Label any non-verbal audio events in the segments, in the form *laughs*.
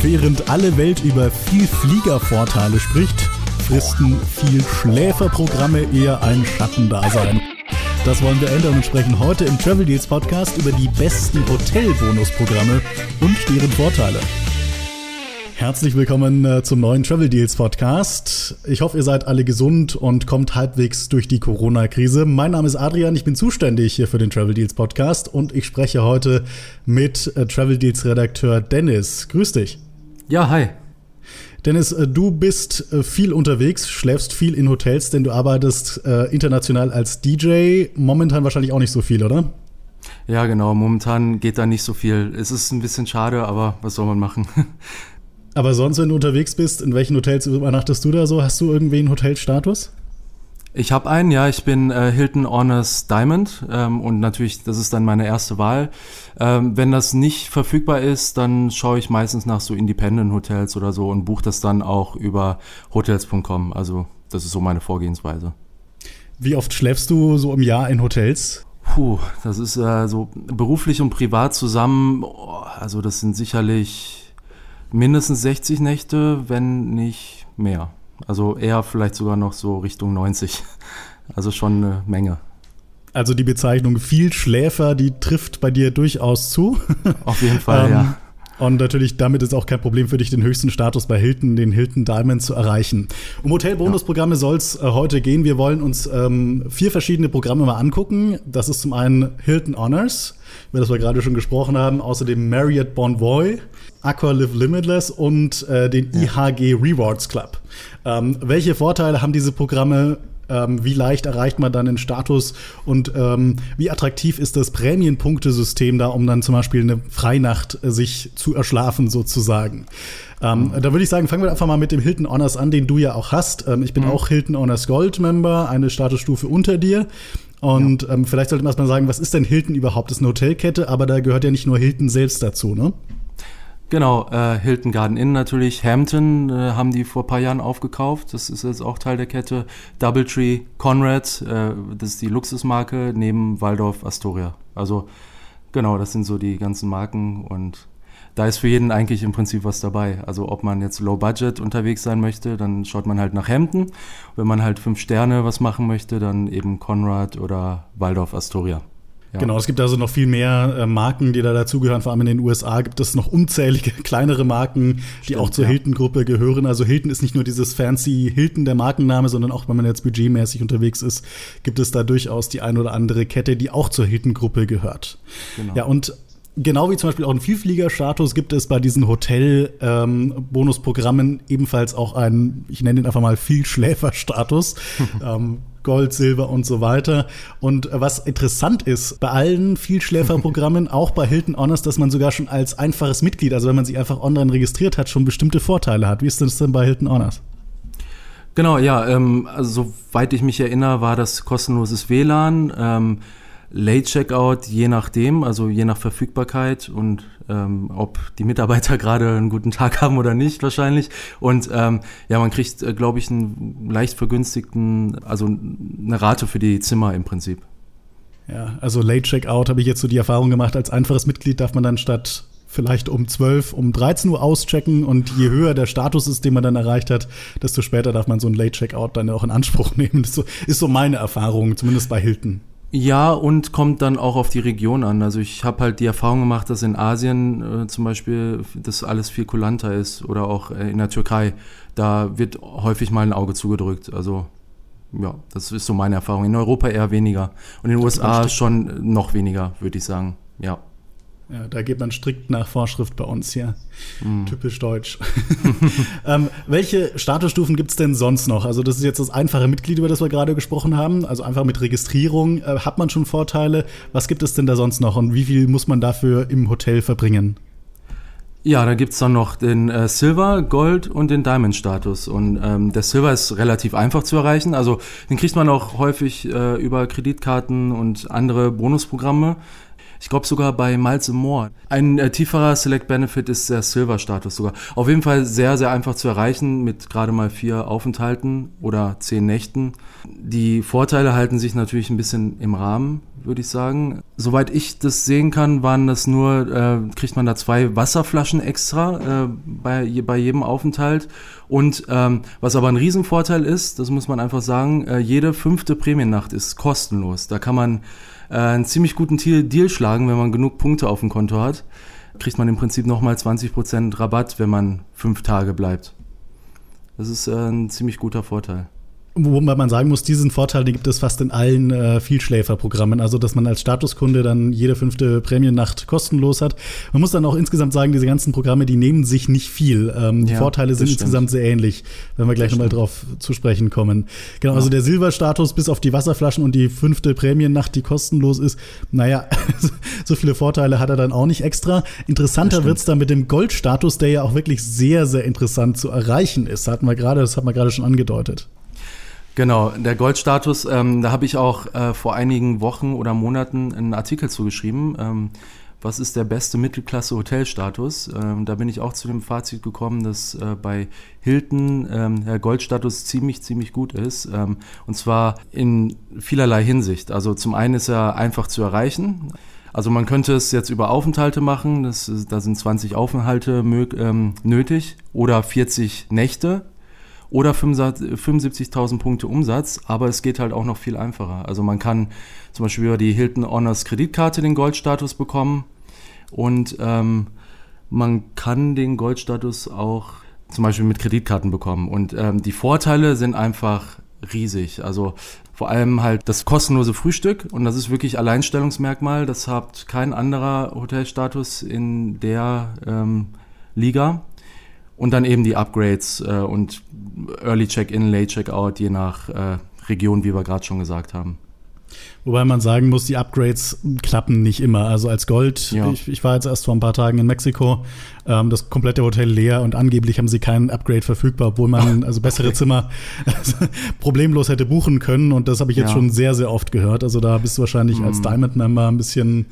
Während alle Welt über viel Fliegervorteile spricht, fristen viel Schläferprogramme eher ein Schattendasein. Das wollen wir ändern und sprechen heute im Travel Deals Podcast über die besten Hotelbonusprogramme und deren Vorteile. Herzlich willkommen äh, zum neuen Travel Deals Podcast. Ich hoffe, ihr seid alle gesund und kommt halbwegs durch die Corona-Krise. Mein Name ist Adrian, ich bin zuständig hier für den Travel Deals Podcast und ich spreche heute mit äh, Travel Deals Redakteur Dennis. Grüß dich. Ja, hi. Dennis, äh, du bist viel unterwegs, schläfst viel in Hotels, denn du arbeitest international als DJ. Momentan wahrscheinlich auch nicht so viel, oder? Ja, genau. Momentan geht da nicht so viel. Es ist ein bisschen schade, aber was soll man machen? *laughs* Aber sonst, wenn du unterwegs bist, in welchen Hotels übernachtest du da so? Hast du irgendwie einen Hotelstatus? Ich habe einen, ja. Ich bin äh, Hilton Honors Diamond ähm, und natürlich, das ist dann meine erste Wahl. Ähm, wenn das nicht verfügbar ist, dann schaue ich meistens nach so Independent Hotels oder so und buche das dann auch über hotels.com. Also das ist so meine Vorgehensweise. Wie oft schläfst du so im Jahr in Hotels? Puh, das ist äh, so beruflich und privat zusammen. Oh, also das sind sicherlich mindestens 60 Nächte, wenn nicht mehr. Also eher vielleicht sogar noch so Richtung 90. Also schon eine Menge. Also die Bezeichnung viel Schläfer, die trifft bei dir durchaus zu. Auf jeden Fall, ähm, ja. Und natürlich, damit ist auch kein Problem für dich, den höchsten Status bei Hilton, den Hilton Diamond zu erreichen. Um Hotelbonusprogramme ja. soll es äh, heute gehen. Wir wollen uns ähm, vier verschiedene Programme mal angucken. Das ist zum einen Hilton Honors, über das wir gerade schon gesprochen haben, außerdem Marriott Bonvoy, Aqua Live Limitless und äh, den. IHG Rewards Club. Ähm, welche Vorteile haben diese Programme ähm, wie leicht erreicht man dann den Status und ähm, wie attraktiv ist das Prämienpunktesystem da, um dann zum Beispiel eine Freinacht äh, sich zu erschlafen sozusagen. Ähm, mhm. Da würde ich sagen, fangen wir einfach mal mit dem Hilton Honors an, den du ja auch hast. Ähm, ich bin mhm. auch Hilton Honors Gold Member, eine Statusstufe unter dir. Und ja. ähm, vielleicht sollte man erstmal sagen, was ist denn Hilton überhaupt? Das ist eine Hotelkette, aber da gehört ja nicht nur Hilton selbst dazu, ne? Genau, äh, Hilton Garden Inn natürlich. Hampton äh, haben die vor ein paar Jahren aufgekauft. Das ist jetzt auch Teil der Kette. Doubletree, Conrad, äh, das ist die Luxusmarke neben Waldorf Astoria. Also genau, das sind so die ganzen Marken und da ist für jeden eigentlich im Prinzip was dabei. Also ob man jetzt Low Budget unterwegs sein möchte, dann schaut man halt nach Hampton. Wenn man halt fünf Sterne was machen möchte, dann eben Conrad oder Waldorf Astoria. Ja. Genau, es gibt also noch viel mehr äh, Marken, die da dazugehören. Vor allem in den USA gibt es noch unzählige *laughs* kleinere Marken, die Stimmt, auch zur ja. Hilton-Gruppe gehören. Also Hilton ist nicht nur dieses fancy Hilton der Markenname, sondern auch, wenn man jetzt budgetmäßig unterwegs ist, gibt es da durchaus die ein oder andere Kette, die auch zur Hilton-Gruppe gehört. Genau. Ja, und genau wie zum Beispiel auch ein Vielfliegerstatus gibt es bei diesen Hotel-Bonusprogrammen ähm, ebenfalls auch einen, ich nenne ihn einfach mal Vielschläferstatus. *laughs* ähm, Gold, Silber und so weiter. Und was interessant ist, bei allen Vielschläferprogrammen, *laughs* auch bei Hilton Honors, dass man sogar schon als einfaches Mitglied, also wenn man sich einfach online registriert hat, schon bestimmte Vorteile hat. Wie ist das denn bei Hilton Honors? Genau, ja, ähm, also soweit ich mich erinnere, war das kostenloses WLAN. Ähm, Late Checkout, je nachdem, also je nach Verfügbarkeit und ähm, ob die Mitarbeiter *laughs* gerade einen guten Tag haben oder nicht, wahrscheinlich. Und ähm, ja, man kriegt, äh, glaube ich, einen leicht vergünstigten, also eine Rate für die Zimmer im Prinzip. Ja, also Late Checkout habe ich jetzt so die Erfahrung gemacht, als einfaches Mitglied darf man dann statt vielleicht um 12, um 13 Uhr auschecken und je höher der Status ist, den man dann erreicht hat, desto später darf man so ein Late Checkout dann auch in Anspruch *laughs* nehmen. Das ist so, ist so meine Erfahrung, zumindest bei Hilton. Ja, und kommt dann auch auf die Region an. Also ich habe halt die Erfahrung gemacht, dass in Asien äh, zum Beispiel das alles viel kulanter ist oder auch äh, in der Türkei. Da wird häufig mal ein Auge zugedrückt. Also ja, das ist so meine Erfahrung. In Europa eher weniger und in den USA schon noch weniger, würde ich sagen. Ja. Ja, da geht man strikt nach Vorschrift bei uns hier. Mm. Typisch deutsch. *laughs* ähm, welche Statusstufen gibt es denn sonst noch? Also, das ist jetzt das einfache Mitglied, über das wir gerade gesprochen haben. Also einfach mit Registrierung äh, hat man schon Vorteile. Was gibt es denn da sonst noch und wie viel muss man dafür im Hotel verbringen? Ja, da gibt es dann noch den äh, Silver, Gold und den Diamond-Status. Und ähm, der Silver ist relativ einfach zu erreichen. Also den kriegt man auch häufig äh, über Kreditkarten und andere Bonusprogramme. Ich glaube sogar bei Miles More. Ein äh, tieferer Select Benefit ist der Silver-Status sogar. Auf jeden Fall sehr, sehr einfach zu erreichen mit gerade mal vier Aufenthalten oder zehn Nächten. Die Vorteile halten sich natürlich ein bisschen im Rahmen, würde ich sagen. Soweit ich das sehen kann, waren das nur, äh, kriegt man da zwei Wasserflaschen extra äh, bei, bei jedem Aufenthalt. Und ähm, was aber ein Riesenvorteil ist, das muss man einfach sagen, äh, jede fünfte Prämiennacht ist kostenlos. Da kann man äh, einen ziemlich guten Deal schlagen, wenn man genug Punkte auf dem Konto hat. Kriegt man im Prinzip nochmal 20% Rabatt, wenn man fünf Tage bleibt. Das ist äh, ein ziemlich guter Vorteil. Wobei man sagen muss, diesen Vorteil den gibt es fast in allen äh, Vielschläferprogrammen. Also, dass man als Statuskunde dann jede fünfte Prämiennacht kostenlos hat. Man muss dann auch insgesamt sagen, diese ganzen Programme, die nehmen sich nicht viel. Ähm, die ja, Vorteile sind stimmt. insgesamt sehr ähnlich, wenn wir gleich nochmal drauf zu sprechen kommen. Genau, ja. also der Silberstatus bis auf die Wasserflaschen und die fünfte Prämiennacht, die kostenlos ist. Naja, *laughs* so viele Vorteile hat er dann auch nicht extra. Interessanter wird's dann mit dem Goldstatus, der ja auch wirklich sehr, sehr interessant zu erreichen ist. Hatten wir gerade, das hat man gerade schon angedeutet. Genau, der Goldstatus, ähm, da habe ich auch äh, vor einigen Wochen oder Monaten einen Artikel zugeschrieben. Ähm, was ist der beste Mittelklasse-Hotelstatus? Ähm, da bin ich auch zu dem Fazit gekommen, dass äh, bei Hilton ähm, der Goldstatus ziemlich, ziemlich gut ist. Ähm, und zwar in vielerlei Hinsicht. Also zum einen ist er einfach zu erreichen. Also man könnte es jetzt über Aufenthalte machen, das, da sind 20 Aufenthalte ähm, nötig oder 40 Nächte oder 75.000 Punkte Umsatz, aber es geht halt auch noch viel einfacher. Also man kann zum Beispiel über die Hilton Honors Kreditkarte den Goldstatus bekommen und ähm, man kann den Goldstatus auch zum Beispiel mit Kreditkarten bekommen. Und ähm, die Vorteile sind einfach riesig. Also vor allem halt das kostenlose Frühstück und das ist wirklich Alleinstellungsmerkmal. Das hat kein anderer Hotelstatus in der ähm, Liga. Und dann eben die Upgrades äh, und Early Check-in, Late Check-out, je nach äh, Region, wie wir gerade schon gesagt haben. Wobei man sagen muss, die Upgrades klappen nicht immer. Also als Gold, ja. ich, ich, war jetzt erst vor ein paar Tagen in Mexiko, ähm, das komplette Hotel leer und angeblich haben sie kein Upgrade verfügbar, obwohl man *laughs* also bessere Zimmer *laughs* problemlos hätte buchen können. Und das habe ich jetzt ja. schon sehr, sehr oft gehört. Also da bist du wahrscheinlich mhm. als Diamond-Member ein bisschen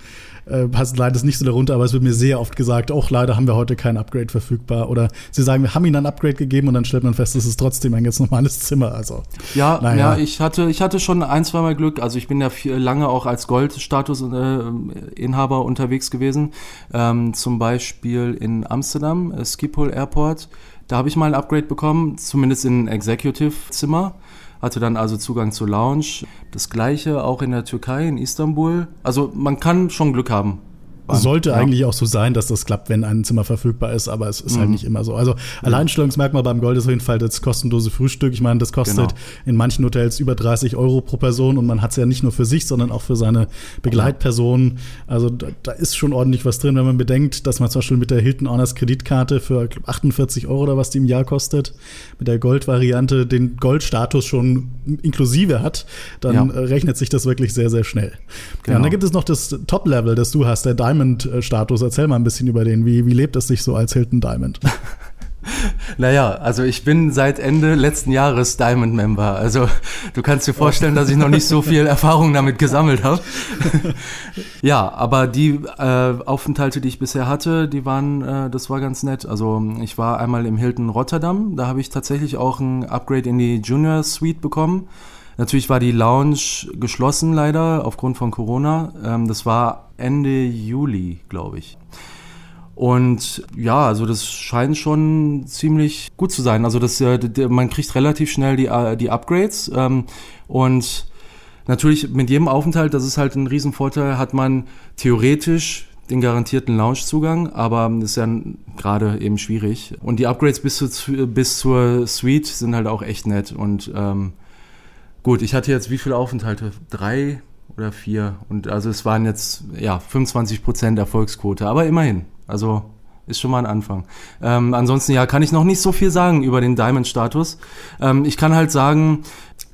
äh, passt leider nicht so darunter, aber es wird mir sehr oft gesagt, auch leider haben wir heute kein Upgrade verfügbar. Oder sie sagen, wir haben ihnen ein Upgrade gegeben und dann stellt man fest, es ist trotzdem ein ganz normales Zimmer. Also, ja, naja. ja, ich hatte, ich hatte schon ein, zweimal Glück. Also ich bin ja viel, lange auch als Goldstatus-Inhaber äh, unterwegs gewesen. Ähm, zum Beispiel in Amsterdam, äh, Schiphol Airport. Da habe ich mal ein Upgrade bekommen, zumindest in Executive-Zimmer hatte dann also Zugang zur Lounge. Das gleiche auch in der Türkei, in Istanbul. Also man kann schon Glück haben. Sollte ja. eigentlich auch so sein, dass das klappt, wenn ein Zimmer verfügbar ist, aber es ist halt mhm. halt nicht immer so. Also Alleinstellungsmerkmal beim Gold ist auf jeden Fall das kostenlose Frühstück. Ich meine, das kostet genau. in manchen Hotels über 30 Euro pro Person und man hat es ja nicht nur für sich, sondern auch für seine Begleitperson. Also da, da, ist schon ordentlich was drin, wenn man bedenkt, dass man zum Beispiel mit der Hilton Honors Kreditkarte für 48 Euro oder was die im Jahr kostet, mit der Goldvariante den Goldstatus schon inklusive hat, dann ja. rechnet sich das wirklich sehr, sehr schnell. Genau. Ja, und dann gibt es noch das Top-Level, das du hast, der Diamond Diamond-Status. Erzähl mal ein bisschen über den. Wie, wie lebt es sich so als Hilton Diamond? *laughs* Naja, also ich bin seit Ende letzten Jahres Diamond-Member. Also du kannst dir vorstellen, dass ich noch nicht so viel Erfahrung damit gesammelt habe. *laughs* ja, aber die äh, Aufenthalte, die ich bisher hatte, die waren, äh, das war ganz nett. Also ich war einmal im Hilton Rotterdam, da habe ich tatsächlich auch ein Upgrade in die Junior Suite bekommen. Natürlich war die Lounge geschlossen leider aufgrund von Corona. Ähm, das war Ende Juli, glaube ich. Und ja, also das scheint schon ziemlich gut zu sein. Also das, äh, man kriegt relativ schnell die, äh, die Upgrades. Ähm, und natürlich mit jedem Aufenthalt, das ist halt ein Riesenvorteil, hat man theoretisch den garantierten Loungezugang, aber ist ja gerade eben schwierig. Und die Upgrades bis, zu, bis zur Suite sind halt auch echt nett. Und ähm, Gut, ich hatte jetzt wie viele Aufenthalte? Drei oder vier. Und also es waren jetzt ja 25 Prozent Erfolgsquote, aber immerhin. Also ist schon mal ein Anfang. Ähm, ansonsten ja, kann ich noch nicht so viel sagen über den Diamond-Status. Ähm, ich kann halt sagen,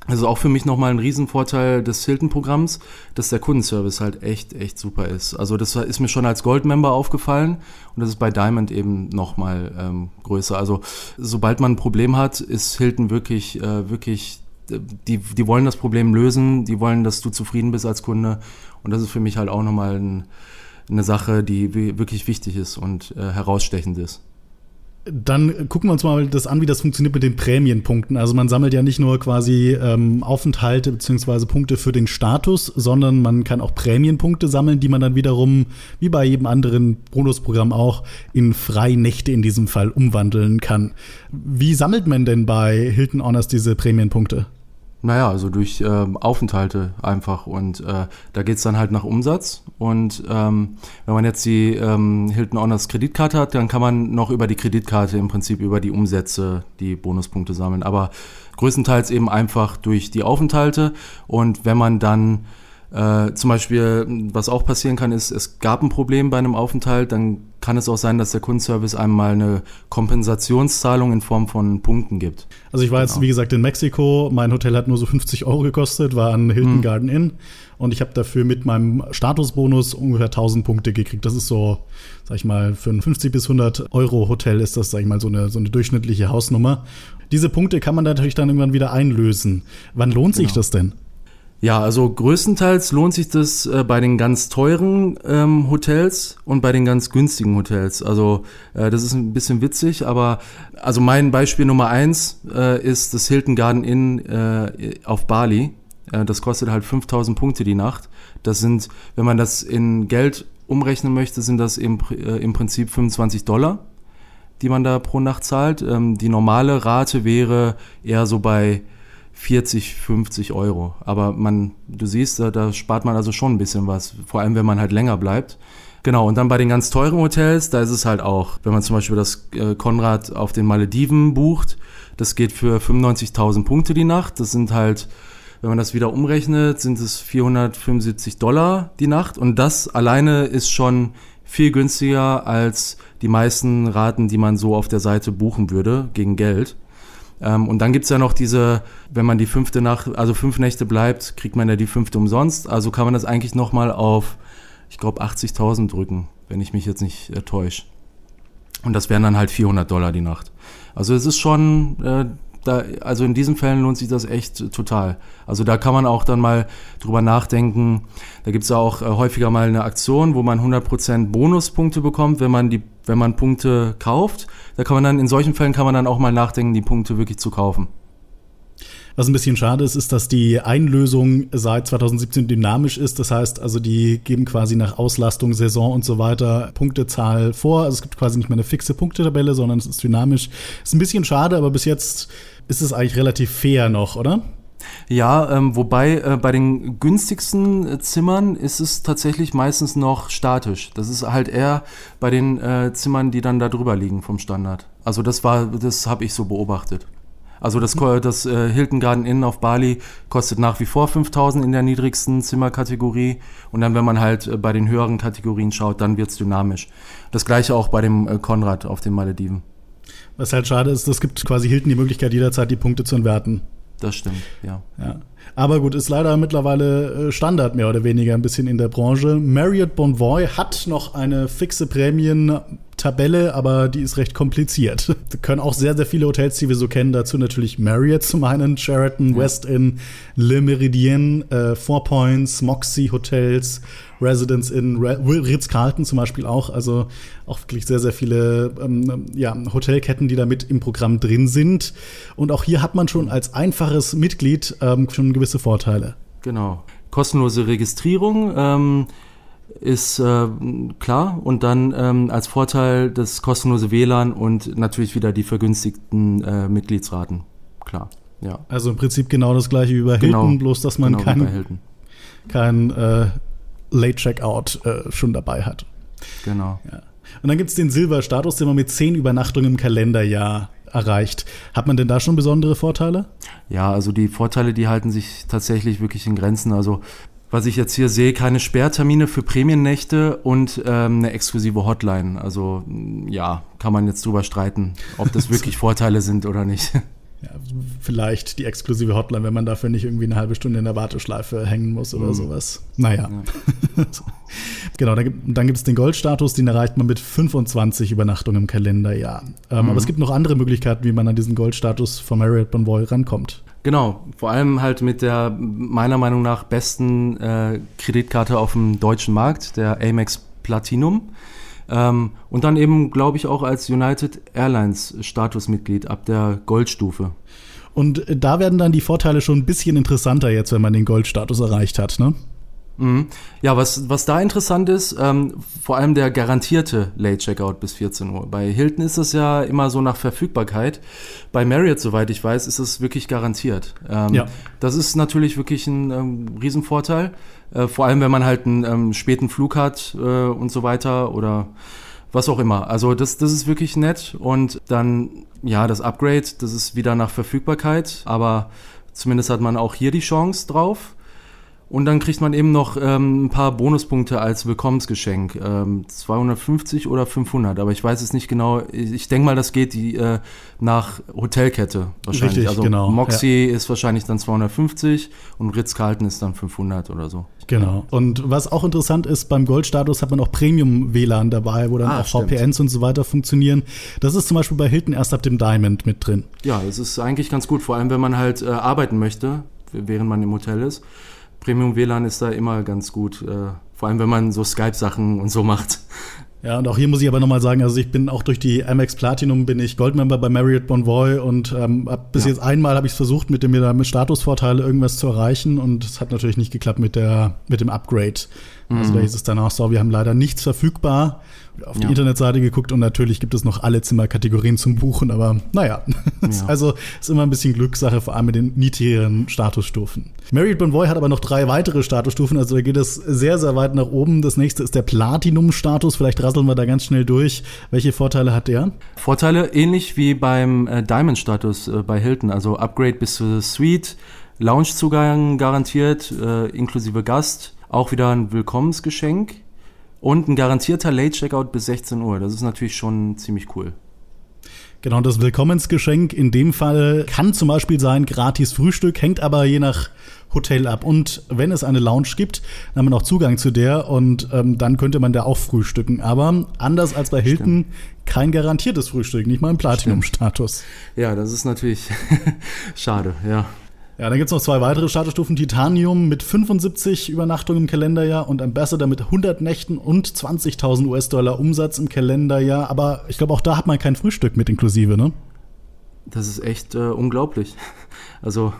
also auch für mich nochmal ein Riesenvorteil des Hilton-Programms, dass der Kundenservice halt echt, echt super ist. Also das ist mir schon als Gold-Member aufgefallen und das ist bei Diamond eben nochmal ähm, größer. Also sobald man ein Problem hat, ist Hilton wirklich, äh, wirklich die, die wollen das Problem lösen, die wollen, dass du zufrieden bist als Kunde. Und das ist für mich halt auch nochmal ein, eine Sache, die wirklich wichtig ist und äh, herausstechend ist. Dann gucken wir uns mal das an, wie das funktioniert mit den Prämienpunkten. Also man sammelt ja nicht nur quasi ähm, Aufenthalte bzw. Punkte für den Status, sondern man kann auch Prämienpunkte sammeln, die man dann wiederum, wie bei jedem anderen Bonusprogramm auch, in Freinächte in diesem Fall umwandeln kann. Wie sammelt man denn bei Hilton Honors diese Prämienpunkte? Naja, also durch äh, Aufenthalte einfach. Und äh, da geht's dann halt nach Umsatz. Und ähm, wenn man jetzt die ähm, Hilton Honors Kreditkarte hat, dann kann man noch über die Kreditkarte im Prinzip über die Umsätze die Bonuspunkte sammeln. Aber größtenteils eben einfach durch die Aufenthalte. Und wenn man dann äh, zum Beispiel, was auch passieren kann, ist, es gab ein Problem bei einem Aufenthalt, dann kann es auch sein, dass der Kundenservice einem mal eine Kompensationszahlung in Form von Punkten gibt. Also ich war genau. jetzt, wie gesagt, in Mexiko. Mein Hotel hat nur so 50 Euro gekostet, war an Hilton hm. Garden Inn. Und ich habe dafür mit meinem Statusbonus ungefähr 1000 Punkte gekriegt. Das ist so, sag ich mal, für ein 50 bis 100 Euro Hotel ist das, sag ich mal, so eine, so eine durchschnittliche Hausnummer. Diese Punkte kann man natürlich dann irgendwann wieder einlösen. Wann lohnt genau. sich das denn? Ja, also größtenteils lohnt sich das äh, bei den ganz teuren ähm, Hotels und bei den ganz günstigen Hotels. Also äh, das ist ein bisschen witzig, aber also mein Beispiel Nummer eins äh, ist das Hilton Garden Inn äh, auf Bali. Äh, das kostet halt 5000 Punkte die Nacht. Das sind, wenn man das in Geld umrechnen möchte, sind das im, äh, im Prinzip 25 Dollar, die man da pro Nacht zahlt. Ähm, die normale Rate wäre eher so bei 40, 50 Euro. Aber man, du siehst, da, da spart man also schon ein bisschen was, vor allem wenn man halt länger bleibt. Genau, und dann bei den ganz teuren Hotels, da ist es halt auch, wenn man zum Beispiel das äh, Konrad auf den Malediven bucht, das geht für 95.000 Punkte die Nacht. Das sind halt, wenn man das wieder umrechnet, sind es 475 Dollar die Nacht. Und das alleine ist schon viel günstiger als die meisten Raten, die man so auf der Seite buchen würde, gegen Geld. Ähm, und dann gibt's ja noch diese, wenn man die fünfte Nacht, also fünf Nächte bleibt, kriegt man ja die fünfte umsonst. Also kann man das eigentlich nochmal auf, ich glaube, 80.000 drücken, wenn ich mich jetzt nicht äh, täusche. Und das wären dann halt 400 Dollar die Nacht. Also es ist schon äh, da, also in diesen Fällen lohnt sich das echt total. Also da kann man auch dann mal drüber nachdenken. Da gibt es auch äh, häufiger mal eine Aktion, wo man 100% Bonuspunkte bekommt, wenn man die, wenn man Punkte kauft. Da kann man dann, in solchen Fällen kann man dann auch mal nachdenken, die Punkte wirklich zu kaufen. Was ein bisschen schade ist, ist, dass die Einlösung seit 2017 dynamisch ist. Das heißt, also die geben quasi nach Auslastung, Saison und so weiter Punktezahl vor. Also es gibt quasi nicht mehr eine fixe Punktetabelle, sondern es ist dynamisch. Ist ein bisschen schade, aber bis jetzt ist es eigentlich relativ fair noch, oder? Ja, ähm, wobei äh, bei den günstigsten äh, Zimmern ist es tatsächlich meistens noch statisch. Das ist halt eher bei den äh, Zimmern, die dann da drüber liegen vom Standard. Also das war, das habe ich so beobachtet. Also das, das äh, Hilton Garden Inn auf Bali kostet nach wie vor 5000 in der niedrigsten Zimmerkategorie. Und dann, wenn man halt äh, bei den höheren Kategorien schaut, dann wird's dynamisch. Das gleiche auch bei dem äh, Konrad auf den Malediven. Was halt schade ist, es gibt quasi Hilton die Möglichkeit, jederzeit die Punkte zu entwerten. Das stimmt, ja. ja. Aber gut, ist leider mittlerweile äh, Standard mehr oder weniger ein bisschen in der Branche. Marriott Bonvoy hat noch eine fixe Prämien Tabelle, aber die ist recht kompliziert. *laughs* Da können auch sehr, sehr viele Hotels, die wir so kennen, dazu natürlich Marriott zum einen, Sheraton, ja. West Inn, Le Meridien, äh, Four Points, Moxie Hotels, Residence Inn, Ritz-Carlton zum Beispiel auch. Also auch wirklich sehr, sehr viele ähm, ja, Hotelketten, die da mit im Programm drin sind. Und auch hier hat man schon als einfaches Mitglied ähm, schon gewisse Vorteile. Genau. Kostenlose Registrierung. Ähm ist äh, klar. Und dann ähm, als Vorteil das kostenlose WLAN und natürlich wieder die vergünstigten äh, Mitgliedsraten. Klar, ja. Also im Prinzip genau das gleiche wie bei Hilton, genau, bloß dass man genau kein, kein äh, Late Checkout äh, schon dabei hat. Genau. Ja. Und dann gibt es den Silberstatus, den man mit zehn Übernachtungen im Kalenderjahr erreicht. Hat man denn da schon besondere Vorteile? Ja, also die Vorteile, die halten sich tatsächlich wirklich in Grenzen. Also was ich jetzt hier sehe, keine Sperrtermine für Prämiennächte und ähm, eine exklusive Hotline. Also ja, kann man jetzt drüber streiten, ob das *laughs* wirklich Vorteile sind oder nicht. Ja, vielleicht die exklusive Hotline, wenn man dafür nicht irgendwie eine halbe Stunde in der Warteschleife hängen muss oder mhm. sowas. Naja. Ja. *laughs* genau, dann, gibt es den Goldstatus, den erreicht man mit 25 Übernachtungen im Kalenderjahr. Ähm, mhm. Aber es gibt noch andere Möglichkeiten, wie man an diesen Goldstatus von Marriott Bonvoy rankommt. Genau, vor allem halt mit der meiner Meinung nach besten äh, Kreditkarte auf dem deutschen Markt, der Amex Platinum. Ähm, und dann eben, glaube ich, auch als United Airlines Statusmitglied ab der Goldstufe. Und da werden dann die Vorteile schon ein bisschen interessanter jetzt, wenn man den Goldstatus erreicht hat, ne? Mhm. Ja, was, was da interessant ist, ähm, vor allem der garantierte Late Checkout bis 14 Uhr. Bei Hilton ist es ja immer so nach Verfügbarkeit. Bei Marriott, soweit ich weiß, ist es wirklich garantiert. Ähm, ja. Das ist natürlich wirklich ein ähm, Riesenvorteil. Äh, vor allem, wenn man halt einen ähm, späten Flug hat äh, und so weiter oder was auch immer. Also das, das ist wirklich nett. Und dann, ja, das Upgrade, das ist wieder nach Verfügbarkeit, aber zumindest hat man auch hier die Chance drauf. Und dann kriegt man eben noch ähm, ein paar Bonuspunkte als Willkommensgeschenk. Ähm, 250 oder 500, aber ich weiß es nicht genau. Ich, ich denke mal, das geht die, äh, nach Hotelkette wahrscheinlich. Richtig, also genau. Moxie ja. ist wahrscheinlich dann 250 und Ritz-Carlton ist dann 500 oder so. Genau. Und was auch interessant ist, beim Goldstatus hat man auch Premium-WLAN dabei, wo dann ah, auch stimmt. VPNs und so weiter funktionieren. Das ist zum Beispiel bei Hilton erst ab dem Diamond mit drin. Ja, das ist eigentlich ganz gut, vor allem wenn man halt äh, arbeiten möchte, während man im Hotel ist. Premium WLAN ist da immer ganz gut, äh, vor allem wenn man so Skype-Sachen und so macht. Ja, und auch hier muss ich aber nochmal sagen, also ich bin auch durch die Amex Platinum bin ich Goldmember bei Marriott Bonvoy und ähm, bis ja. jetzt einmal habe ich es versucht, mit dem mir da mit Statusvorteile irgendwas zu erreichen und es hat natürlich nicht geklappt mit der mit dem Upgrade. Also mhm. da hieß es danach so, wir haben leider nichts verfügbar auf die ja. Internetseite geguckt und natürlich gibt es noch alle Zimmerkategorien zum Buchen, aber naja, ja. *laughs* also ist immer ein bisschen Glückssache, vor allem mit den niedrigeren Statusstufen. Marriott Bonvoy hat aber noch drei weitere Statusstufen, also da geht es sehr, sehr weit nach oben. Das nächste ist der Platinum-Status, vielleicht rasseln wir da ganz schnell durch. Welche Vorteile hat der? Vorteile ähnlich wie beim äh, Diamond-Status äh, bei Hilton, also Upgrade bis zur Suite, Loungezugang garantiert, äh, inklusive Gast, auch wieder ein Willkommensgeschenk und ein garantierter Late-Checkout bis 16 Uhr. Das ist natürlich schon ziemlich cool. Genau, das Willkommensgeschenk in dem Fall kann zum Beispiel sein gratis Frühstück, hängt aber je nach Hotel ab. Und wenn es eine Lounge gibt, dann hat man auch Zugang zu der und ähm, dann könnte man da auch frühstücken. Aber anders als bei Hilton Stimmt. kein garantiertes Frühstück, nicht mal im Platinum-Status. Ja, das ist natürlich *laughs* schade, ja. Ja, dann gibt es noch zwei weitere Statusstufen. Titanium mit 75 Übernachtungen im Kalenderjahr und Ambassador mit 100 Nächten und 20.000 US-Dollar Umsatz im Kalenderjahr. Aber ich glaube, auch da hat man kein Frühstück mit inklusive, ne? Das ist echt äh, unglaublich. Also,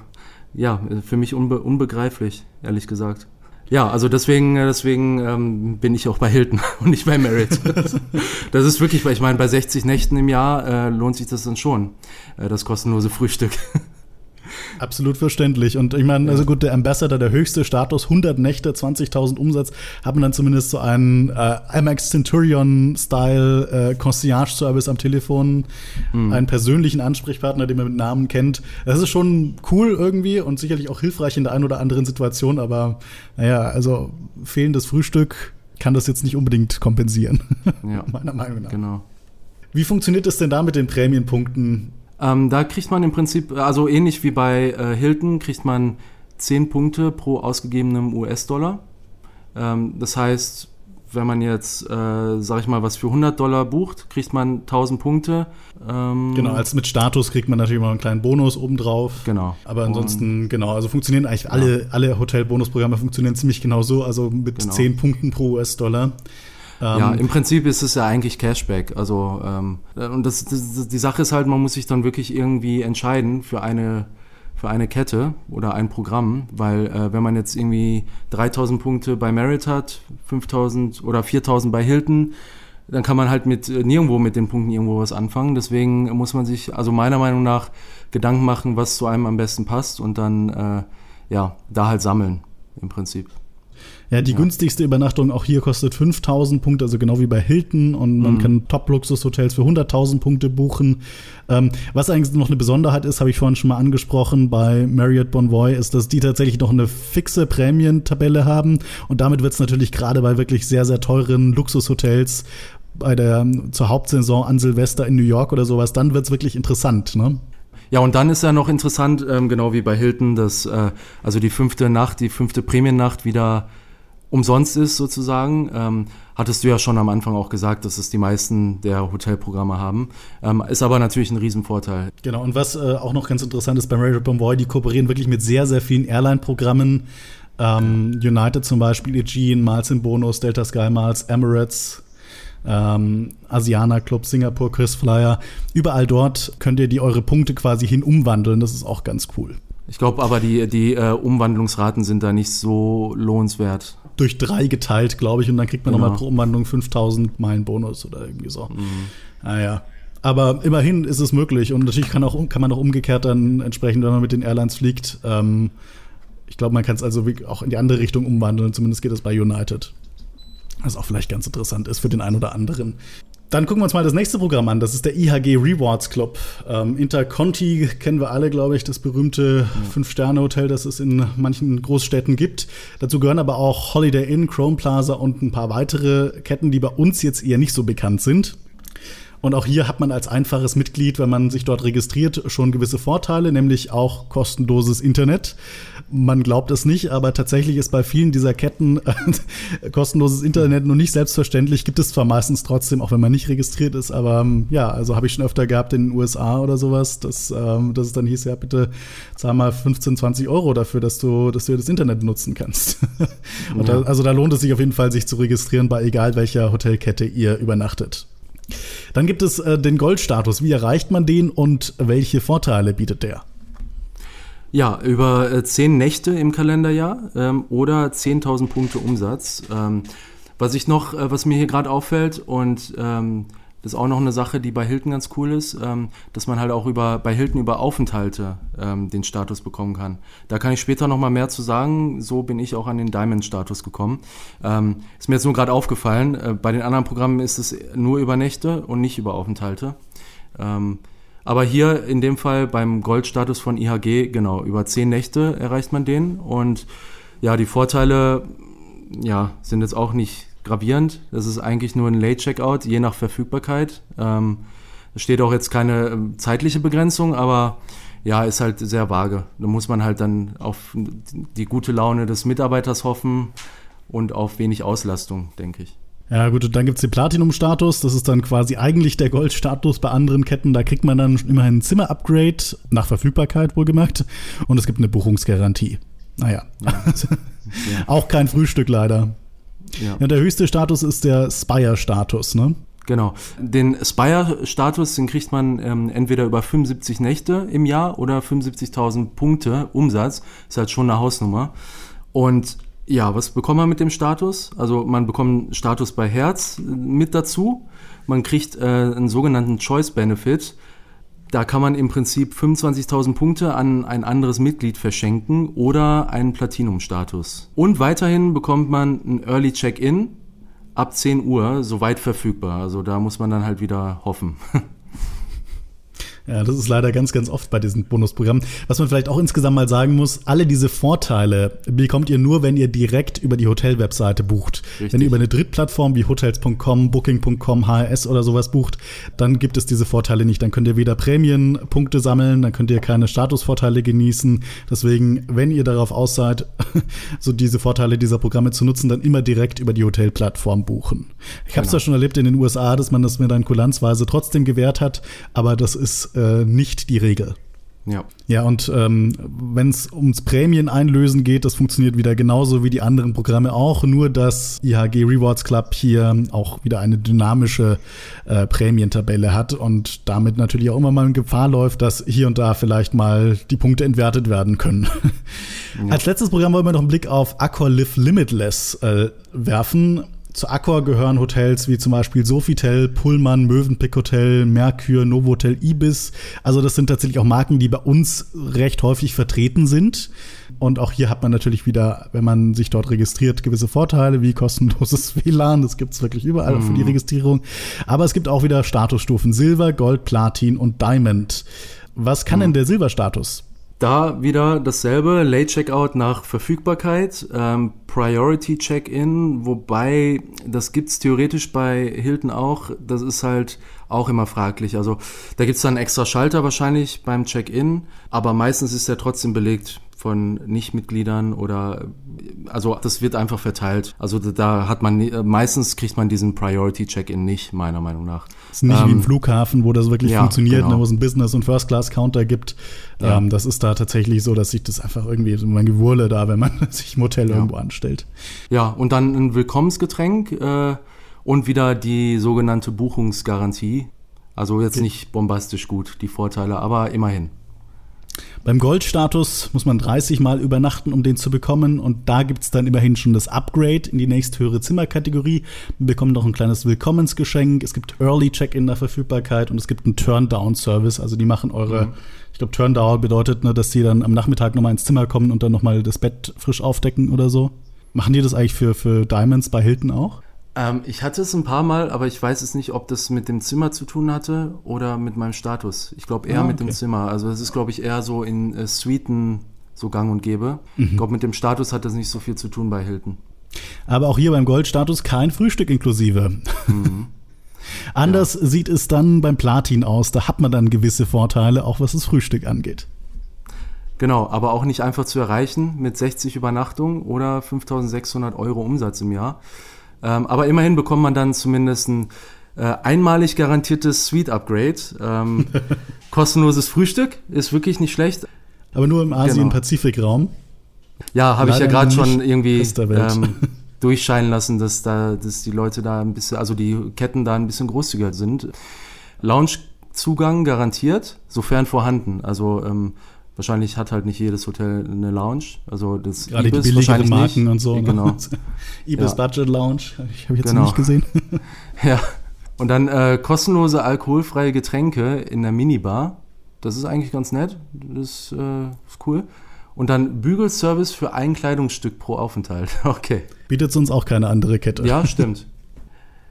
ja, für mich unbe unbegreiflich, ehrlich gesagt. Ja, also deswegen, äh, deswegen ähm, bin ich auch bei Hilton *laughs* und nicht bei Merit. *laughs* das ist wirklich, weil ich meine, bei 60 Nächten im Jahr äh, lohnt sich das dann schon, äh, das kostenlose Frühstück. Absolut verständlich. Und ich meine, also gut, der Ambassador, der höchste Status, 100 Nächte, 20.000 Umsatz, haben dann zumindest so einen äh, Amex Centurion-Style äh, Concierge-Service am Telefon, mhm. einen persönlichen Ansprechpartner, den man mit Namen kennt. Das ist schon cool irgendwie und sicherlich auch hilfreich in der einen oder anderen Situation, aber naja, also fehlendes Frühstück kann das jetzt nicht unbedingt kompensieren. Ja, *laughs* meiner Meinung nach. Genau. Wie funktioniert es denn da mit den Prämienpunkten? Ähm, da kriegt man im Prinzip, also ähnlich wie bei äh, Hilton, kriegt man 10 Punkte pro ausgegebenem US-Dollar. Ähm, das heißt, wenn man jetzt, äh, sag ich mal, was für 100 Dollar bucht, kriegt man 1000 Punkte. Ähm genau, als mit Status kriegt man natürlich mal einen kleinen Bonus obendrauf. Genau. Aber ansonsten, Und, genau, also funktionieren eigentlich alle, ja. alle Hotel-Bonusprogramme funktionieren ziemlich genau so, also mit genau. 10 Punkten pro US-Dollar. Ja, ähm, im Prinzip ist es ja eigentlich Cashback. Also ähm, und das, das, die Sache ist halt, man muss sich dann wirklich irgendwie entscheiden für eine für eine Kette oder ein Programm, weil äh, wenn man jetzt irgendwie 3000 Punkte bei Merit hat, 5000 oder 4000 bei Hilton, dann kann man halt mit äh, nirgendwo mit den Punkten irgendwo was anfangen. Deswegen muss man sich also meiner Meinung nach Gedanken machen, was zu einem am besten passt und dann äh, ja da halt sammeln im Prinzip. Ja, die ja. günstigste Übernachtung auch hier kostet 5000 Punkte, also genau wie bei Hilton. Und man mhm. kann Top-Luxus-Hotels für 100.000 Punkte buchen. Ähm, was eigentlich noch eine Besonderheit ist, habe ich vorhin schon mal angesprochen, bei Marriott Bonvoy, ist, dass die tatsächlich noch eine fixe Prämientabelle haben. Und damit wird es natürlich gerade bei wirklich sehr, sehr teuren Luxushotels bei der zur Hauptsaison an Silvester in New York oder sowas, dann wird es wirklich interessant, ne? Ja, und dann ist ja noch interessant, ähm, genau wie bei Hilton, dass äh, also die fünfte Nacht, die fünfte Prämiennacht wieder umsonst ist sozusagen. Ähm, hattest du ja schon am Anfang auch gesagt, dass es die meisten der Hotelprogramme haben. Ähm, ist aber natürlich ein Riesenvorteil. Genau, und was äh, auch noch ganz interessant ist beim Marriott Bonvoy, die kooperieren wirklich mit sehr, sehr vielen Airline-Programmen. Ähm, United zum Beispiel, Aegean, Miles in Bonus, Delta Sky Miles, Emirates. Ähm, Asiana Club, Singapur, Chris Flyer. Überall dort könnt ihr die eure Punkte quasi hin umwandeln. Das ist auch ganz cool. Ich glaube aber, die, die äh, Umwandlungsraten sind da nicht so lohnenswert. Durch drei geteilt, glaube ich, und dann kriegt man genau. nochmal pro Umwandlung 5000 Meilen Bonus oder irgendwie so. Mhm. Naja. Aber immerhin ist es möglich und natürlich kann, auch, kann man auch umgekehrt dann entsprechend, wenn man mit den Airlines fliegt, ähm, ich glaube, man kann es also auch in die andere Richtung umwandeln. Zumindest geht es bei United. Was auch vielleicht ganz interessant ist für den einen oder anderen. Dann gucken wir uns mal das nächste Programm an. Das ist der IHG Rewards Club. Ähm, Interconti kennen wir alle, glaube ich, das berühmte Fünf-Sterne-Hotel, das es in manchen Großstädten gibt. Dazu gehören aber auch Holiday Inn, Chrome Plaza und ein paar weitere Ketten, die bei uns jetzt eher nicht so bekannt sind. Und auch hier hat man als einfaches Mitglied, wenn man sich dort registriert, schon gewisse Vorteile, nämlich auch kostenloses Internet. Man glaubt es nicht, aber tatsächlich ist bei vielen dieser Ketten äh, *laughs* kostenloses Internet nur nicht selbstverständlich. Gibt es zwar meistens trotzdem, auch wenn man nicht registriert ist, aber ähm, ja, also habe ich schon öfter gehabt in den USA oder sowas, dass, ähm, dass es dann hieß, ja bitte zahl mal 15, 20 Euro dafür, dass du, dass du das Internet nutzen kannst. *laughs* Und ja. da, also da lohnt es sich auf jeden Fall, sich zu registrieren bei egal welcher Hotelkette ihr übernachtet. Dann gibt es äh, den Goldstatus. Wie erreicht man den und welche Vorteile bietet der? Ja, über äh, zehn Nächte im Kalenderjahr ähm, oder 10.000 Punkte Umsatz. Ähm, was ich noch, äh, was mir hier gerade auffällt und ähm, das ist auch noch eine Sache, die bei Hilton ganz cool ist, ähm, dass man halt auch über, bei Hilton über Aufenthalte ähm, den Status bekommen kann. Da kann ich später noch mal mehr zu sagen. So bin ich auch an den Diamond-Status gekommen. Ähm, ist mir jetzt nur gerade aufgefallen. Äh, bei den anderen Programmen ist es nur über Nächte und nicht über Aufenthalte. Ähm, aber hier in dem Fall beim Goldstatus von IHG, genau, über zehn Nächte erreicht man den. Und ja, die Vorteile ja, sind jetzt auch nicht gravierend. Das ist eigentlich nur ein Late-Checkout, je nach Verfügbarkeit. Ähm, es steht auch jetzt keine ähm, zeitliche Begrenzung, aber ja, ist halt sehr vage. Da muss man halt dann auf die gute Laune des Mitarbeiters hoffen und auf wenig Auslastung, denke ich. Ja, gut, und dann gibt es den Platinum-Status. Das ist dann quasi eigentlich der Gold-Status bei anderen Ketten. Da kriegt man dann immerhin ein Zimmer-Upgrade, nach Verfügbarkeit wohlgemerkt. Und es gibt eine Buchungsgarantie. Naja, ja. ja. *laughs* auch kein Frühstück leider. Ja. ja, der höchste Status ist der Spire-Status, ne? Genau. Den Spire-Status, den kriegt man ähm, entweder über 75 Nächte im Jahr oder 75.000 Punkte Umsatz. Ist halt schon eine Hausnummer. Und ja, was bekommt man mit dem Status? Also man bekommt Status bei Herz mit dazu. Man kriegt äh, einen sogenannten Choice Benefit. Da kann man im Prinzip 25.000 Punkte an ein anderes Mitglied verschenken oder einen Platinum-Status. Und weiterhin bekommt man ein Early Check-in ab 10 Uhr, soweit verfügbar. Also da muss man dann halt wieder hoffen. *laughs* Ja, das ist leider ganz, ganz oft bei diesen Bonusprogrammen. Was man vielleicht auch insgesamt mal sagen muss, alle diese Vorteile bekommt ihr nur, wenn ihr direkt über die Hotel-Webseite bucht. Richtig. Wenn ihr über eine Drittplattform wie Hotels.com, Booking.com, HRS oder sowas bucht, dann gibt es diese Vorteile nicht. Dann könnt ihr weder Prämienpunkte sammeln, dann könnt ihr keine Statusvorteile genießen. Deswegen, wenn ihr darauf aus seid, *laughs* so diese Vorteile dieser Programme zu nutzen, dann immer direkt über die Hotelplattform buchen. Ich habe es genau. ja schon erlebt in den USA, dass man das mir dann kulanzweise trotzdem gewährt hat, aber das ist äh, nicht die Regel. Ja. Ja, und ähm, wenn es ums Prämien einlösen geht, das funktioniert wieder genauso wie die anderen Programme auch, nur dass IHG Rewards Club hier auch wieder eine dynamische äh, Prämientabelle hat und damit natürlich auch immer mal in Gefahr läuft, dass hier und da vielleicht mal die Punkte entwertet werden können. *laughs* Ja. Als letztes Programm wollen wir noch einen Blick auf Accor Live Limitless äh, werfen. Zu Accor gehören Hotels wie zum Beispiel Sofitel, Pullman, Mövenpick Hotel, Mercure, Novotel, Ibis. Also das sind tatsächlich auch Marken, die bei uns recht häufig vertreten sind. Und auch hier hat man natürlich wieder, wenn man sich dort registriert, gewisse Vorteile wie kostenloses *laughs* WLAN. Das gibt es wirklich überall mhm. für die Registrierung. Aber es gibt auch wieder Statusstufen Silber, Gold, Platin und Diamond. Was kann mhm. denn der Silberstatus? Da wieder dasselbe, Late Checkout nach Verfügbarkeit, ähm, Priority Check-in, wobei das gibt es theoretisch bei Hilton auch, das ist halt auch immer fraglich. Also da gibt es dann extra Schalter wahrscheinlich beim Check-in, aber meistens ist der trotzdem belegt von Nichtmitgliedern oder also das wird einfach verteilt. Also da hat man meistens kriegt man diesen Priority Check-in nicht, meiner Meinung nach. Das ist nicht ähm, wie im ähm, Flughafen, wo das wirklich ja, funktioniert, ne, genau. wo es einen Business- und First-Class-Counter gibt. Ja. Ähm, das ist da tatsächlich so, dass sich das einfach irgendwie so ein Gewurle da, wenn man *laughs* sich im Hotel ja. irgendwo anstellt. Ja, und dann ein Willkommensgetränk. Äh, Und wieder die sogenannte Buchungsgarantie. Also jetzt nicht bombastisch gut, die Vorteile, aber immerhin. Beim Goldstatus muss man 30 Mal übernachten, um den zu bekommen. Und da gibt es dann immerhin schon das Upgrade in die nächsthöhere Zimmerkategorie. Wir bekommen noch ein kleines Willkommensgeschenk. Es gibt Early Check-in der Verfügbarkeit und es gibt einen Turn-Down-Service. Also die machen eure, mhm. ich glaube, Turn-Down bedeutet, ne, dass die dann am Nachmittag nochmal ins Zimmer kommen und dann nochmal das Bett frisch aufdecken oder so. Machen die das eigentlich für, für Diamonds bei Hilton auch? Ähm, ich hatte es ein paar Mal, aber ich weiß es nicht, ob das mit dem Zimmer zu tun hatte oder mit meinem Status. Ich glaube eher ah, okay. mit dem Zimmer. Also es ist, glaube ich, eher so in äh, Suiten so gang und gäbe. Mhm. Ich glaube, mit dem Status hat das nicht so viel zu tun bei Hilton. Aber auch hier beim Goldstatus kein Frühstück inklusive. Mhm. *laughs* Anders ja. sieht es dann beim Platin aus. Da hat man dann gewisse Vorteile, auch was das Frühstück angeht. Genau, aber auch nicht einfach zu erreichen mit 60 Übernachtungen oder 5600 Euro Umsatz im Jahr. Ähm, aber immerhin bekommt man dann zumindest ein äh, einmalig garantiertes Suite-Upgrade. Ähm, *laughs* kostenloses Frühstück ist wirklich nicht schlecht. Aber nur im Asien-Pazifik-Raum. Ja, habe ich ja gerade schon irgendwie ähm, *laughs* durchscheinen lassen, dass da, dass die Leute da ein bisschen, also die Ketten da ein bisschen großzügiger sind. Lounge-Zugang garantiert, sofern vorhanden. Also ähm, Wahrscheinlich hat halt nicht jedes Hotel eine Lounge. Also das Gerade Ibis die billigeren Marken nicht. und so. Ne? Genau. *laughs* Ibis ja. Budget Lounge, ich habe jetzt genau. nicht gesehen. *laughs* ja. Und dann äh, kostenlose alkoholfreie Getränke in der Minibar. Das ist eigentlich ganz nett. Das äh, ist cool. Und dann Bügelservice für ein Kleidungsstück pro Aufenthalt. *laughs* Okay. Bietet uns auch keine andere Kette. Ja, stimmt.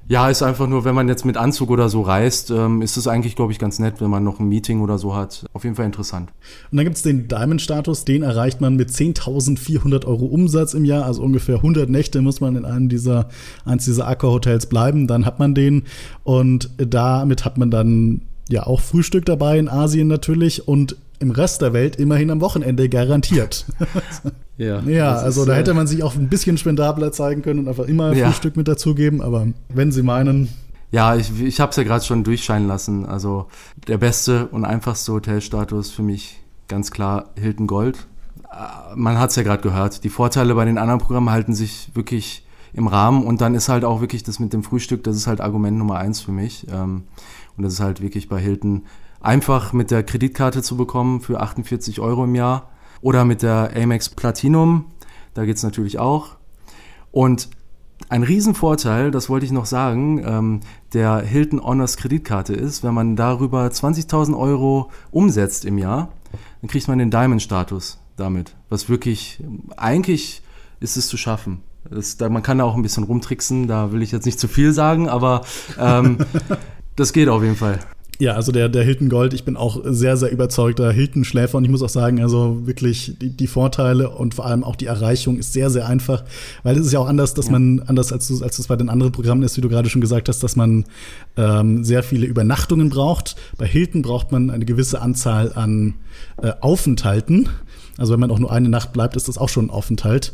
Ja, ist einfach nur, wenn man jetzt mit Anzug oder so reist, ähm, ist es eigentlich, glaube ich, ganz nett, wenn man noch ein Meeting oder so hat. Auf jeden Fall interessant. Und dann gibt es den Diamond-Status, den erreicht man mit 10.400 Euro Umsatz im Jahr, also ungefähr 100 Nächte muss man in einem dieser, eins dieser Aqua-Hotels bleiben, dann hat man den und damit hat man dann ja auch Frühstück dabei in Asien natürlich und im Rest der Welt immerhin am Wochenende garantiert. *laughs* ja, *laughs* ja also ist, da hätte äh, man sich auch ein bisschen spendabler zeigen können und einfach immer ja. Frühstück mit dazugeben. Aber wenn Sie meinen. Ja, ich, ich habe es ja gerade schon durchscheinen lassen. Also der beste und einfachste Hotelstatus für mich ganz klar Hilton Gold. Äh, man hat es ja gerade gehört. Die Vorteile bei den anderen Programmen halten sich wirklich im Rahmen und dann ist halt auch wirklich das mit dem Frühstück, das ist halt Argument Nummer eins für mich. Ähm, und das ist halt wirklich bei Hilton einfach mit der Kreditkarte zu bekommen für 48 Euro im Jahr oder mit der Amex Platinum. Da geht es natürlich auch. Und ein Riesenvorteil, das wollte ich noch sagen, ähm, der Hilton Honors Kreditkarte ist, wenn man darüber 20.000 Euro umsetzt im Jahr, dann kriegt man den Diamond-Status damit. Was wirklich, eigentlich ist es zu schaffen. Das, da, man kann da auch ein bisschen rumtricksen, da will ich jetzt nicht zu viel sagen, aber ähm, *laughs* das geht auf jeden Fall. Ja, also der, der Hilton Gold, ich bin auch sehr, sehr überzeugter Hilton-Schläfer und ich muss auch sagen, also wirklich die, die Vorteile und vor allem auch die Erreichung ist sehr, sehr einfach, weil es ist ja auch anders, dass ja. man, anders als, als es bei den anderen Programmen ist, wie du gerade schon gesagt hast, dass man ähm, sehr viele Übernachtungen braucht. Bei Hilton braucht man eine gewisse Anzahl an äh, Aufenthalten. Also wenn man auch nur eine Nacht bleibt, ist das auch schon ein Aufenthalt.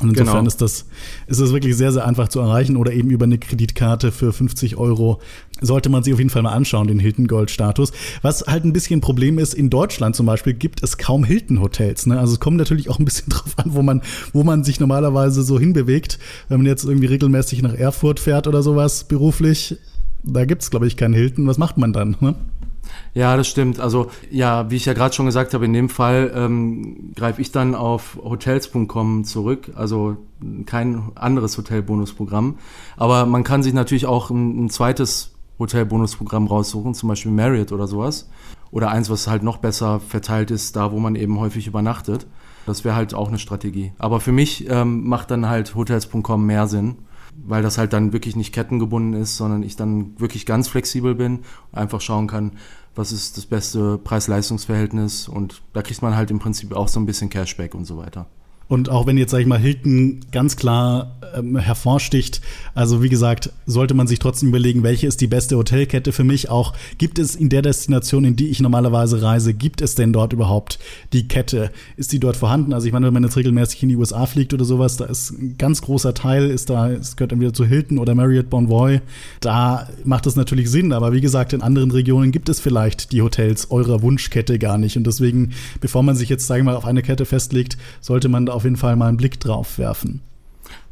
Und insofern genau. ist das, ist das wirklich sehr, sehr einfach zu erreichen oder eben über eine Kreditkarte für 50 Euro sollte man sich auf jeden Fall mal anschauen, den Hilton Gold Status. Was halt ein bisschen ein Problem ist, in Deutschland zum Beispiel gibt es kaum Hilton Hotels. Ne? Also es kommt natürlich auch ein bisschen *laughs* drauf an, wo man, wo man sich normalerweise so hinbewegt. Wenn man jetzt irgendwie regelmäßig nach Erfurt fährt oder sowas beruflich, da gibt es, glaube ich, keinen Hilton. Was macht man dann? Ne? Ja, das stimmt. Also ja, wie ich ja gerade schon gesagt habe, in dem Fall ähm, greife ich dann auf hotels.com zurück, also kein anderes Hotelbonusprogramm. Aber man kann sich natürlich auch ein, ein zweites Hotelbonusprogramm raussuchen, zum Beispiel Marriott oder sowas. Oder eins, was halt noch besser verteilt ist, da wo man eben häufig übernachtet. Das wäre halt auch eine Strategie. Aber für mich ähm, macht dann halt hotels.com mehr Sinn weil das halt dann wirklich nicht kettengebunden ist, sondern ich dann wirklich ganz flexibel bin, einfach schauen kann, was ist das beste Preis-Leistungs-Verhältnis und da kriegt man halt im Prinzip auch so ein bisschen Cashback und so weiter. Und auch wenn jetzt, sag ich mal, Hilton ganz klar ähm, hervorsticht, also wie gesagt, sollte man sich trotzdem überlegen, welche ist die beste Hotelkette für mich. Auch gibt es in der Destination, in die ich normalerweise reise, gibt es denn dort überhaupt die Kette? Ist die dort vorhanden? Also ich meine, wenn man jetzt regelmäßig in die USA fliegt oder sowas, da ist ein ganz großer Teil, ist da, es gehört entweder zu Hilton oder Marriott Bonvoy. Da macht das natürlich Sinn. Aber wie gesagt, in anderen Regionen gibt es vielleicht die Hotels eurer Wunschkette gar nicht. Und deswegen, bevor man sich jetzt, sagen wir mal, auf eine Kette festlegt, sollte man da jeden Fall mal einen Blick drauf werfen.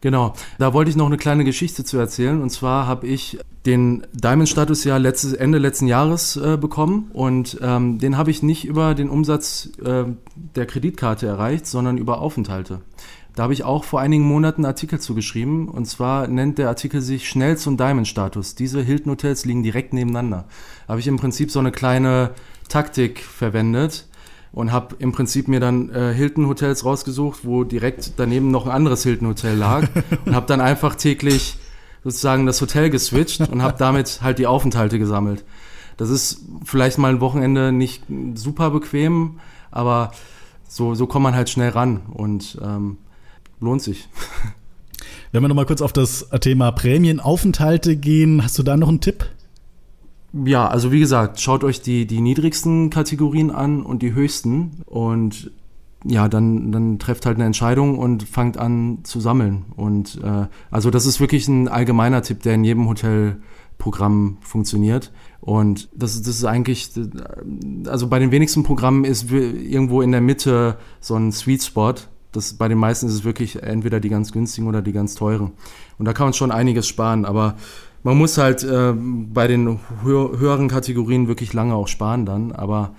Genau, da wollte ich noch eine kleine Geschichte zu erzählen. Und zwar habe ich den Diamond-Status ja letztes, Ende letzten Jahres äh, bekommen und ähm, den habe ich nicht über den Umsatz äh, der Kreditkarte erreicht, sondern über Aufenthalte. Da habe ich auch vor einigen Monaten einen Artikel zugeschrieben und zwar nennt der Artikel sich schnell zum Diamond-Status. Diese Hilton Hotels liegen direkt nebeneinander. Da habe ich im Prinzip so eine kleine Taktik verwendet und habe im Prinzip mir dann äh, Hilton Hotels rausgesucht, wo direkt daneben noch ein anderes Hilton Hotel lag *laughs* und habe dann einfach täglich sozusagen das Hotel geswitcht und habe damit halt die Aufenthalte gesammelt. Das ist vielleicht mal ein Wochenende nicht super bequem, aber so, so kommt man halt schnell ran und ähm, lohnt sich. *laughs* Wenn wir nochmal kurz auf das Thema Prämienaufenthalte gehen, hast du da noch einen Tipp? Ja, also wie gesagt, schaut euch die, die niedrigsten Kategorien an und die höchsten und ja, dann, dann trefft halt eine Entscheidung und fangt an zu sammeln. Und äh, also das ist wirklich ein allgemeiner Tipp, der in jedem Hotelprogramm funktioniert. Und das, das ist eigentlich, also bei den wenigsten Programmen ist irgendwo in der Mitte so ein Sweet Spot. Das, bei den meisten ist es wirklich entweder die ganz günstigen oder die ganz teuren. Und da kann man schon einiges sparen, aber man muss halt äh, bei den hö höheren Kategorien wirklich lange auch sparen dann, aber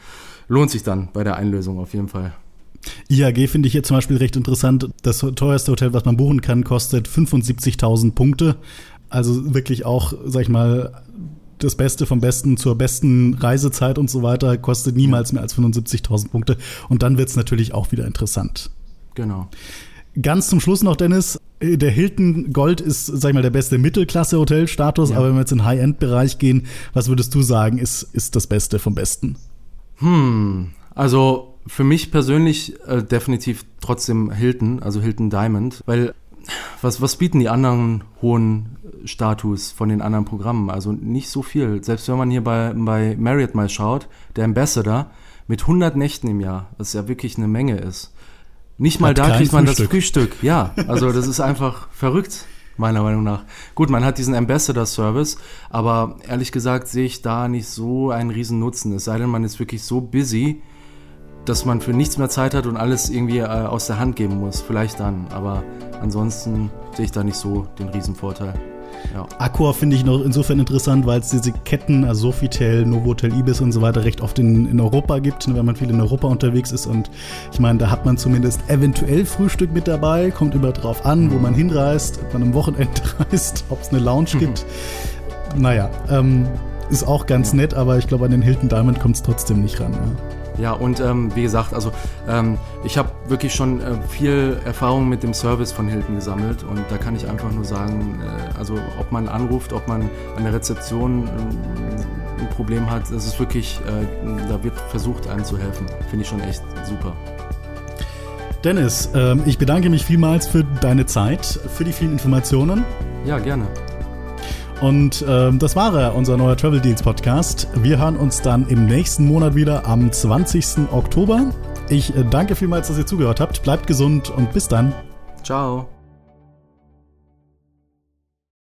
lohnt sich dann bei der Einlösung auf jeden Fall. IAG finde ich hier zum Beispiel recht interessant. Das teuerste Hotel, was man buchen kann, kostet 75.000 Punkte. Also wirklich auch, sag ich mal, das Beste vom Besten zur besten Reisezeit und so weiter kostet niemals mehr als 75.000 Punkte. Und dann wird es natürlich auch wieder interessant. Genau. Ganz zum Schluss noch, Dennis. Der Hilton Gold ist, sag ich mal, der beste Mittelklasse-Hotelstatus, ja. aber wenn wir jetzt in den High-End-Bereich gehen, was würdest du sagen, ist, ist das Beste vom Besten? Hm, also für mich persönlich äh, definitiv trotzdem Hilton, also Hilton Diamond, weil was, was bieten die anderen hohen Status von den anderen Programmen? Also nicht so viel. Selbst wenn man hier bei, bei Marriott mal schaut, der Ambassador mit 100 Nächten im Jahr, was ja wirklich eine Menge ist. Nicht mal hat da kriegt man Frühstück. das Frühstück. Ja, also das ist einfach verrückt, meiner Meinung nach. Gut, man hat diesen Ambassador-Service, aber ehrlich gesagt sehe ich da nicht so einen riesen Nutzen. Es sei denn, man ist wirklich so busy, dass man für nichts mehr Zeit hat und alles irgendwie äh, aus der Hand geben muss. Vielleicht dann, aber ansonsten sehe ich da nicht so den Riesenvorteil. Ja. Accor finde ich noch insofern interessant, weil es diese Ketten, also Sofitel, Novotel, Ibis und so weiter, recht oft in, in Europa gibt, ne, wenn man viel in Europa unterwegs ist. Und ich meine, da hat man zumindest eventuell Frühstück mit dabei, kommt immer drauf an, wo man hinreist, ob man am Wochenende *laughs* reist, ob es eine Lounge mhm. gibt. Naja, ähm, ist auch ganz nett, aber ich glaube, an den Hilton Diamond kommt es trotzdem nicht ran. Ja. Ja, und ähm, wie gesagt, also ähm, ich habe wirklich schon äh, viel Erfahrung mit dem Service von Hilton gesammelt und da kann ich einfach nur sagen, äh, also ob man anruft, ob man an der Rezeption äh, ein Problem hat, das ist wirklich, äh, da wird versucht, einem zu helfen. Finde ich schon echt super. Dennis, ähm, ich bedanke mich vielmals für deine Zeit, für die vielen Informationen. Ja, gerne. Und äh, das war er, unser neuer Travel Deals Podcast. Wir hören uns dann im nächsten Monat wieder am 20. Oktober. Ich äh, danke vielmals, dass ihr zugehört habt. Bleibt gesund und bis dann. Ciao.